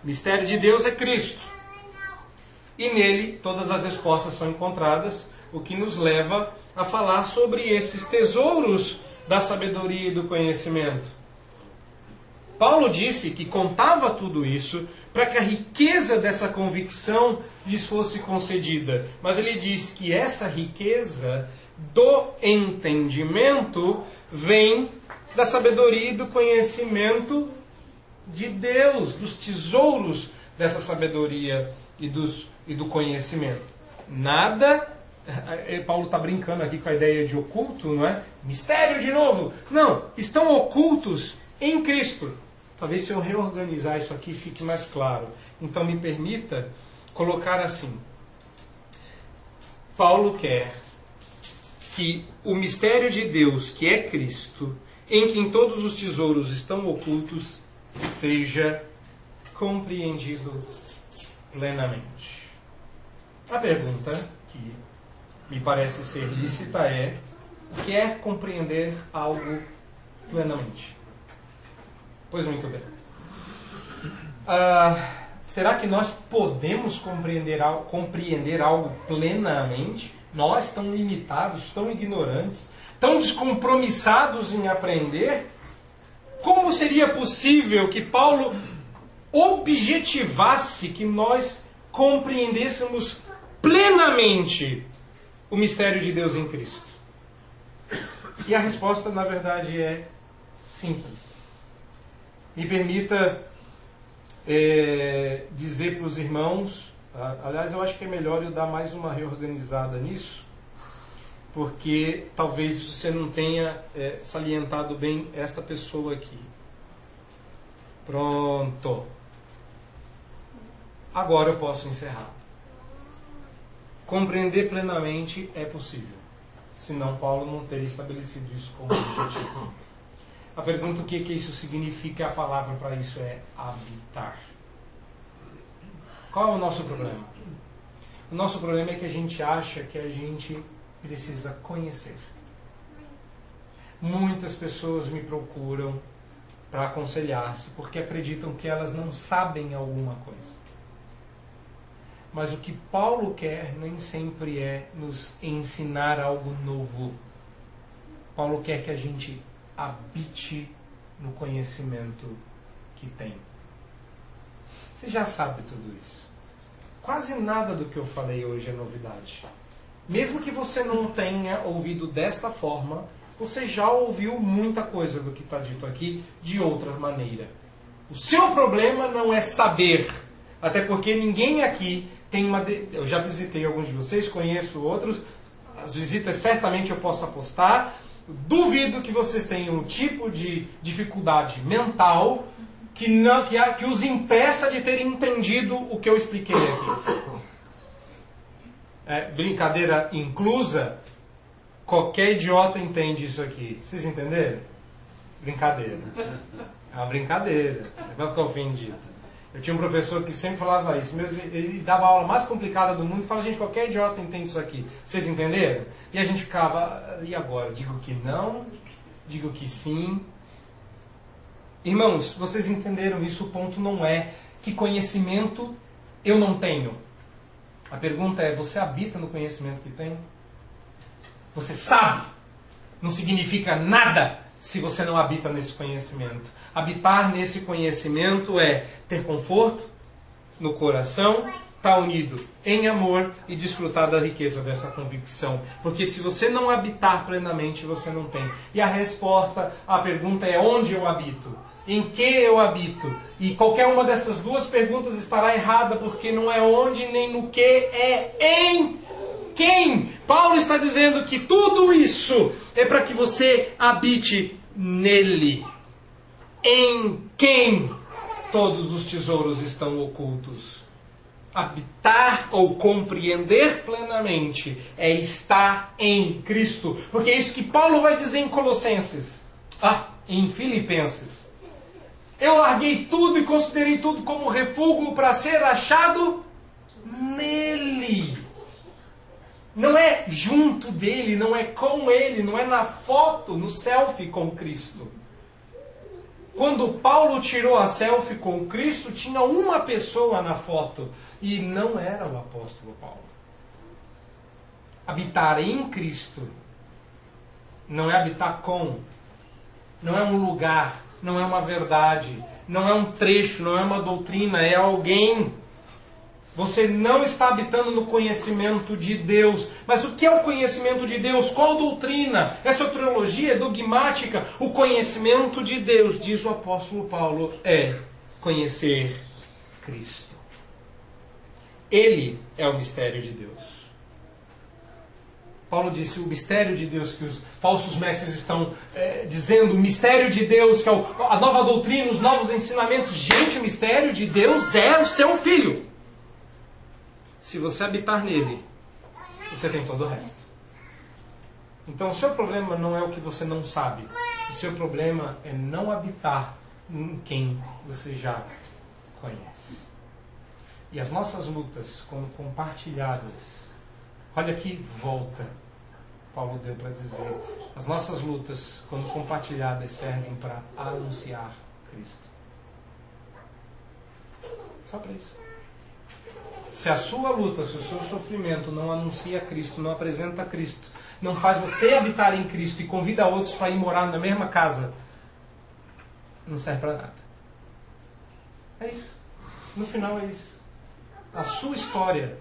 Mistério de Deus é Cristo. E nele todas as respostas são encontradas, o que nos leva a falar sobre esses tesouros da sabedoria e do conhecimento. Paulo disse que contava tudo isso para que a riqueza dessa convicção lhes fosse concedida. Mas ele diz que essa riqueza do entendimento vem da sabedoria e do conhecimento de Deus, dos tesouros dessa sabedoria e, dos, e do conhecimento. Nada. Eh, eh, Paulo está brincando aqui com a ideia de oculto, não é? Mistério de novo. Não, estão ocultos em Cristo. Talvez se eu reorganizar isso aqui fique mais claro. Então me permita colocar assim. Paulo quer que o mistério de Deus, que é Cristo, em quem todos os tesouros estão ocultos, seja compreendido plenamente. A pergunta que me parece ser lícita é: quer compreender algo plenamente? Pois muito bem. Ah, será que nós podemos compreender, compreender algo plenamente? Nós, tão limitados, tão ignorantes, tão descompromissados em aprender? Como seria possível que Paulo objetivasse que nós compreendêssemos plenamente o mistério de Deus em Cristo? E a resposta, na verdade, é simples. Me permita é, dizer para os irmãos Aliás, eu acho que é melhor eu dar mais uma reorganizada nisso, porque talvez você não tenha é, salientado bem esta pessoa aqui. Pronto. Agora eu posso encerrar. Compreender plenamente é possível. Senão, Paulo não teria estabelecido isso como objetivo. A pergunta o que, que isso significa, a palavra para isso é habitar. Qual é o nosso problema? O nosso problema é que a gente acha que a gente precisa conhecer. Muitas pessoas me procuram para aconselhar-se porque acreditam que elas não sabem alguma coisa. Mas o que Paulo quer nem sempre é nos ensinar algo novo. Paulo quer que a gente habite no conhecimento que tem. Você já sabe tudo isso. Quase nada do que eu falei hoje é novidade. Mesmo que você não tenha ouvido desta forma, você já ouviu muita coisa do que está dito aqui de outra maneira. O seu problema não é saber, até porque ninguém aqui tem uma. De... Eu já visitei alguns de vocês, conheço outros. As visitas certamente eu posso apostar. Duvido que vocês tenham um tipo de dificuldade mental que, não, que, que os impeça de terem entendido o que eu expliquei aqui. É, brincadeira inclusa, qualquer idiota entende isso aqui. Vocês entenderam? Brincadeira. É uma brincadeira. Vai ficar ofendido. Eu tinha um professor que sempre falava isso. Ele dava a aula mais complicada do mundo e falava, gente, qualquer idiota entende isso aqui. Vocês entenderam? E a gente ficava, e agora? Digo que não? Digo que sim? Irmãos, vocês entenderam isso? O ponto não é que conhecimento eu não tenho. A pergunta é: você habita no conhecimento que tem? Você sabe? Não significa nada se você não habita nesse conhecimento. Habitar nesse conhecimento é ter conforto no coração, estar tá unido em amor e desfrutar da riqueza dessa convicção. Porque se você não habitar plenamente, você não tem. E a resposta à pergunta é: onde eu habito? em que eu habito? E qualquer uma dessas duas perguntas estará errada, porque não é onde nem no que, é em quem. Paulo está dizendo que tudo isso é para que você habite nele. Em quem todos os tesouros estão ocultos. Habitar ou compreender plenamente é estar em Cristo. Porque é isso que Paulo vai dizer em Colossenses. Ah, em Filipenses. Eu larguei tudo e considerei tudo como refúgio para ser achado nele. Não é junto dele, não é com ele, não é na foto, no selfie com Cristo. Quando Paulo tirou a selfie com Cristo, tinha uma pessoa na foto e não era o apóstolo Paulo. Habitar em Cristo não é habitar com, não é um lugar, não é uma verdade, não é um trecho, não é uma doutrina, é alguém. Você não está habitando no conhecimento de Deus. Mas o que é o conhecimento de Deus? Qual doutrina? É soteriologia? É dogmática? O conhecimento de Deus, diz o apóstolo Paulo, é conhecer Cristo. Ele é o mistério de Deus. Paulo disse o mistério de Deus que os falsos mestres estão é, dizendo, o mistério de Deus, que é o, a nova doutrina, os novos ensinamentos. Gente, o mistério de Deus é o seu filho. Se você habitar nele, você tem todo o resto. Então, o seu problema não é o que você não sabe. O seu problema é não habitar em quem você já conhece. E as nossas lutas, quando compartilhadas, Olha que volta Paulo deu para dizer. As nossas lutas, quando compartilhadas, servem para anunciar Cristo. Só para isso. Se a sua luta, se o seu sofrimento não anuncia Cristo, não apresenta Cristo, não faz você habitar em Cristo e convida outros para ir morar na mesma casa, não serve para nada. É isso. No final é isso. A sua história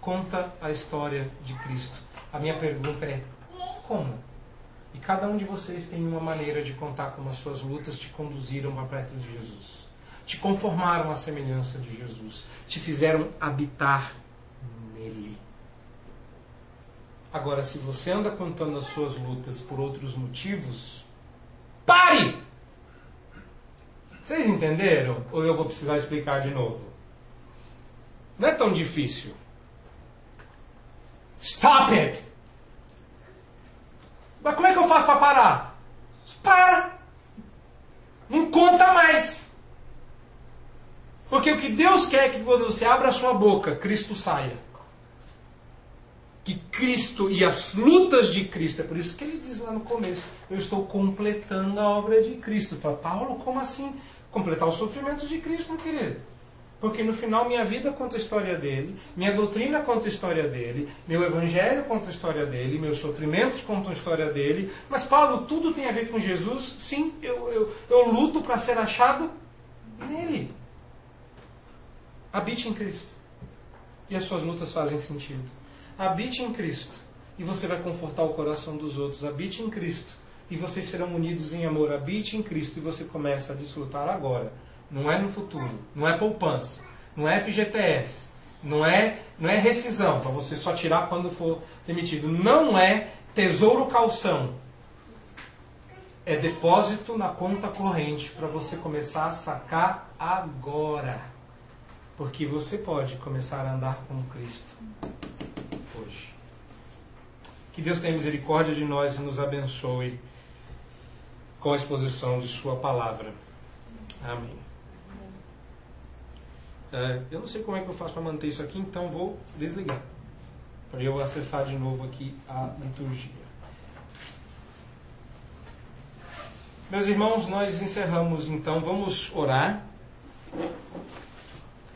conta a história de Cristo. A minha pergunta é: como? E cada um de vocês tem uma maneira de contar como as suas lutas te conduziram para perto de Jesus. Te conformaram à semelhança de Jesus, te fizeram habitar nele. Agora, se você anda contando as suas lutas por outros motivos, pare! Vocês entenderam? Ou eu vou precisar explicar de novo? Não é tão difícil. Stop it! Mas como é que eu faço para parar? Para! Não conta mais! Porque o que Deus quer é que quando você abra a sua boca, Cristo saia. Que Cristo e as lutas de Cristo, é por isso que ele diz lá no começo: Eu estou completando a obra de Cristo. Fala, Paulo, como assim? Completar os sofrimentos de Cristo, meu querido. Porque no final minha vida conta a história dele, minha doutrina conta a história dele, meu evangelho conta a história dele, meus sofrimentos contam a história dele. Mas Paulo, tudo tem a ver com Jesus? Sim, eu, eu, eu luto para ser achado nele. Habite em Cristo. E as suas lutas fazem sentido. Habite em Cristo. E você vai confortar o coração dos outros. Habite em Cristo. E vocês serão unidos em amor. Habite em Cristo. E você começa a desfrutar agora não é no futuro, não é poupança, não é FGTS, não é, não é rescisão, para você só tirar quando for demitido. Não é tesouro calção. É depósito na conta corrente para você começar a sacar agora. Porque você pode começar a andar com Cristo hoje. Que Deus tenha misericórdia de nós e nos abençoe com a exposição de Sua palavra. Amém. É, eu não sei como é que eu faço para manter isso aqui, então vou desligar. Para eu acessar de novo aqui a liturgia. Meus irmãos, nós encerramos então. Vamos orar,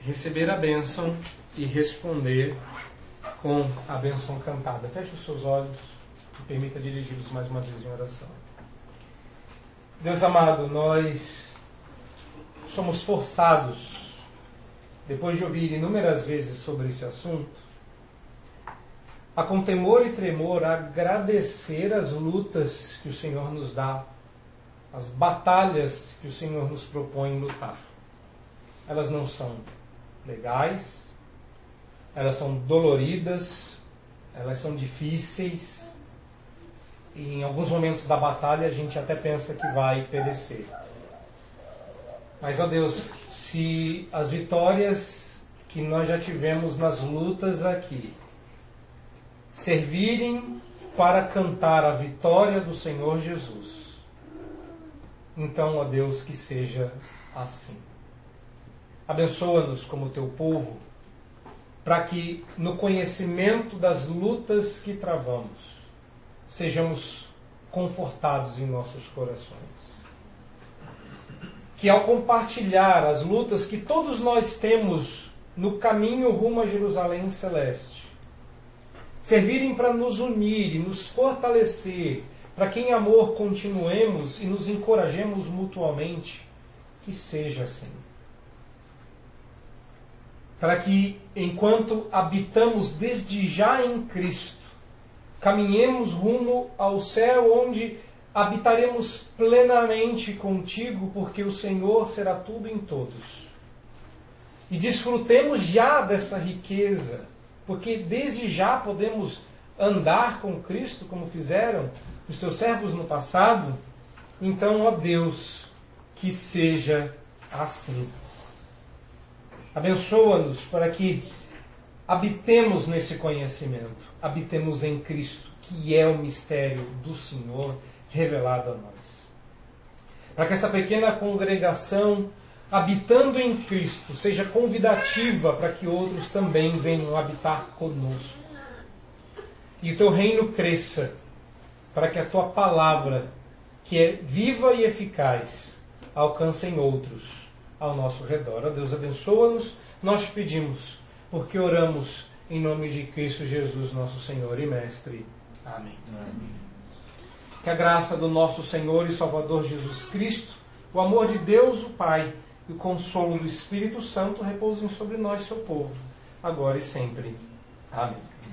receber a bênção e responder com a bênção cantada. Feche os seus olhos e permita dirigi-los mais uma vez em oração. Deus amado, nós somos forçados depois de ouvir inúmeras vezes sobre esse assunto, a com temor e tremor agradecer as lutas que o Senhor nos dá, as batalhas que o Senhor nos propõe lutar. Elas não são legais, elas são doloridas, elas são difíceis, e em alguns momentos da batalha a gente até pensa que vai perecer. Mas, ó Deus, se as vitórias que nós já tivemos nas lutas aqui servirem para cantar a vitória do Senhor Jesus, então, ó Deus, que seja assim. Abençoa-nos como teu povo, para que no conhecimento das lutas que travamos, sejamos confortados em nossos corações que ao compartilhar as lutas que todos nós temos no caminho rumo a Jerusalém celeste, servirem para nos unir e nos fortalecer, para que em amor continuemos e nos encorajemos mutuamente, que seja assim. Para que, enquanto habitamos desde já em Cristo, caminhemos rumo ao céu onde habitaremos plenamente contigo, porque o Senhor será tudo em todos. E desfrutemos já dessa riqueza, porque desde já podemos andar com Cristo, como fizeram os teus servos no passado. Então, ó Deus, que seja assim. Abençoa-nos para que habitemos nesse conhecimento, habitemos em Cristo, que é o mistério do Senhor revelado a nós. Para que essa pequena congregação, habitando em Cristo, seja convidativa para que outros também venham habitar conosco. E o teu reino cresça, para que a tua palavra, que é viva e eficaz, alcance outros ao nosso redor. Ó Deus, abençoa-nos, nós te pedimos, porque oramos em nome de Cristo Jesus, nosso Senhor e Mestre. Amém. Amém. Que a graça do nosso Senhor e Salvador Jesus Cristo, o amor de Deus, o Pai, e o consolo do Espírito Santo repousem sobre nós, seu povo, agora e sempre. Amém.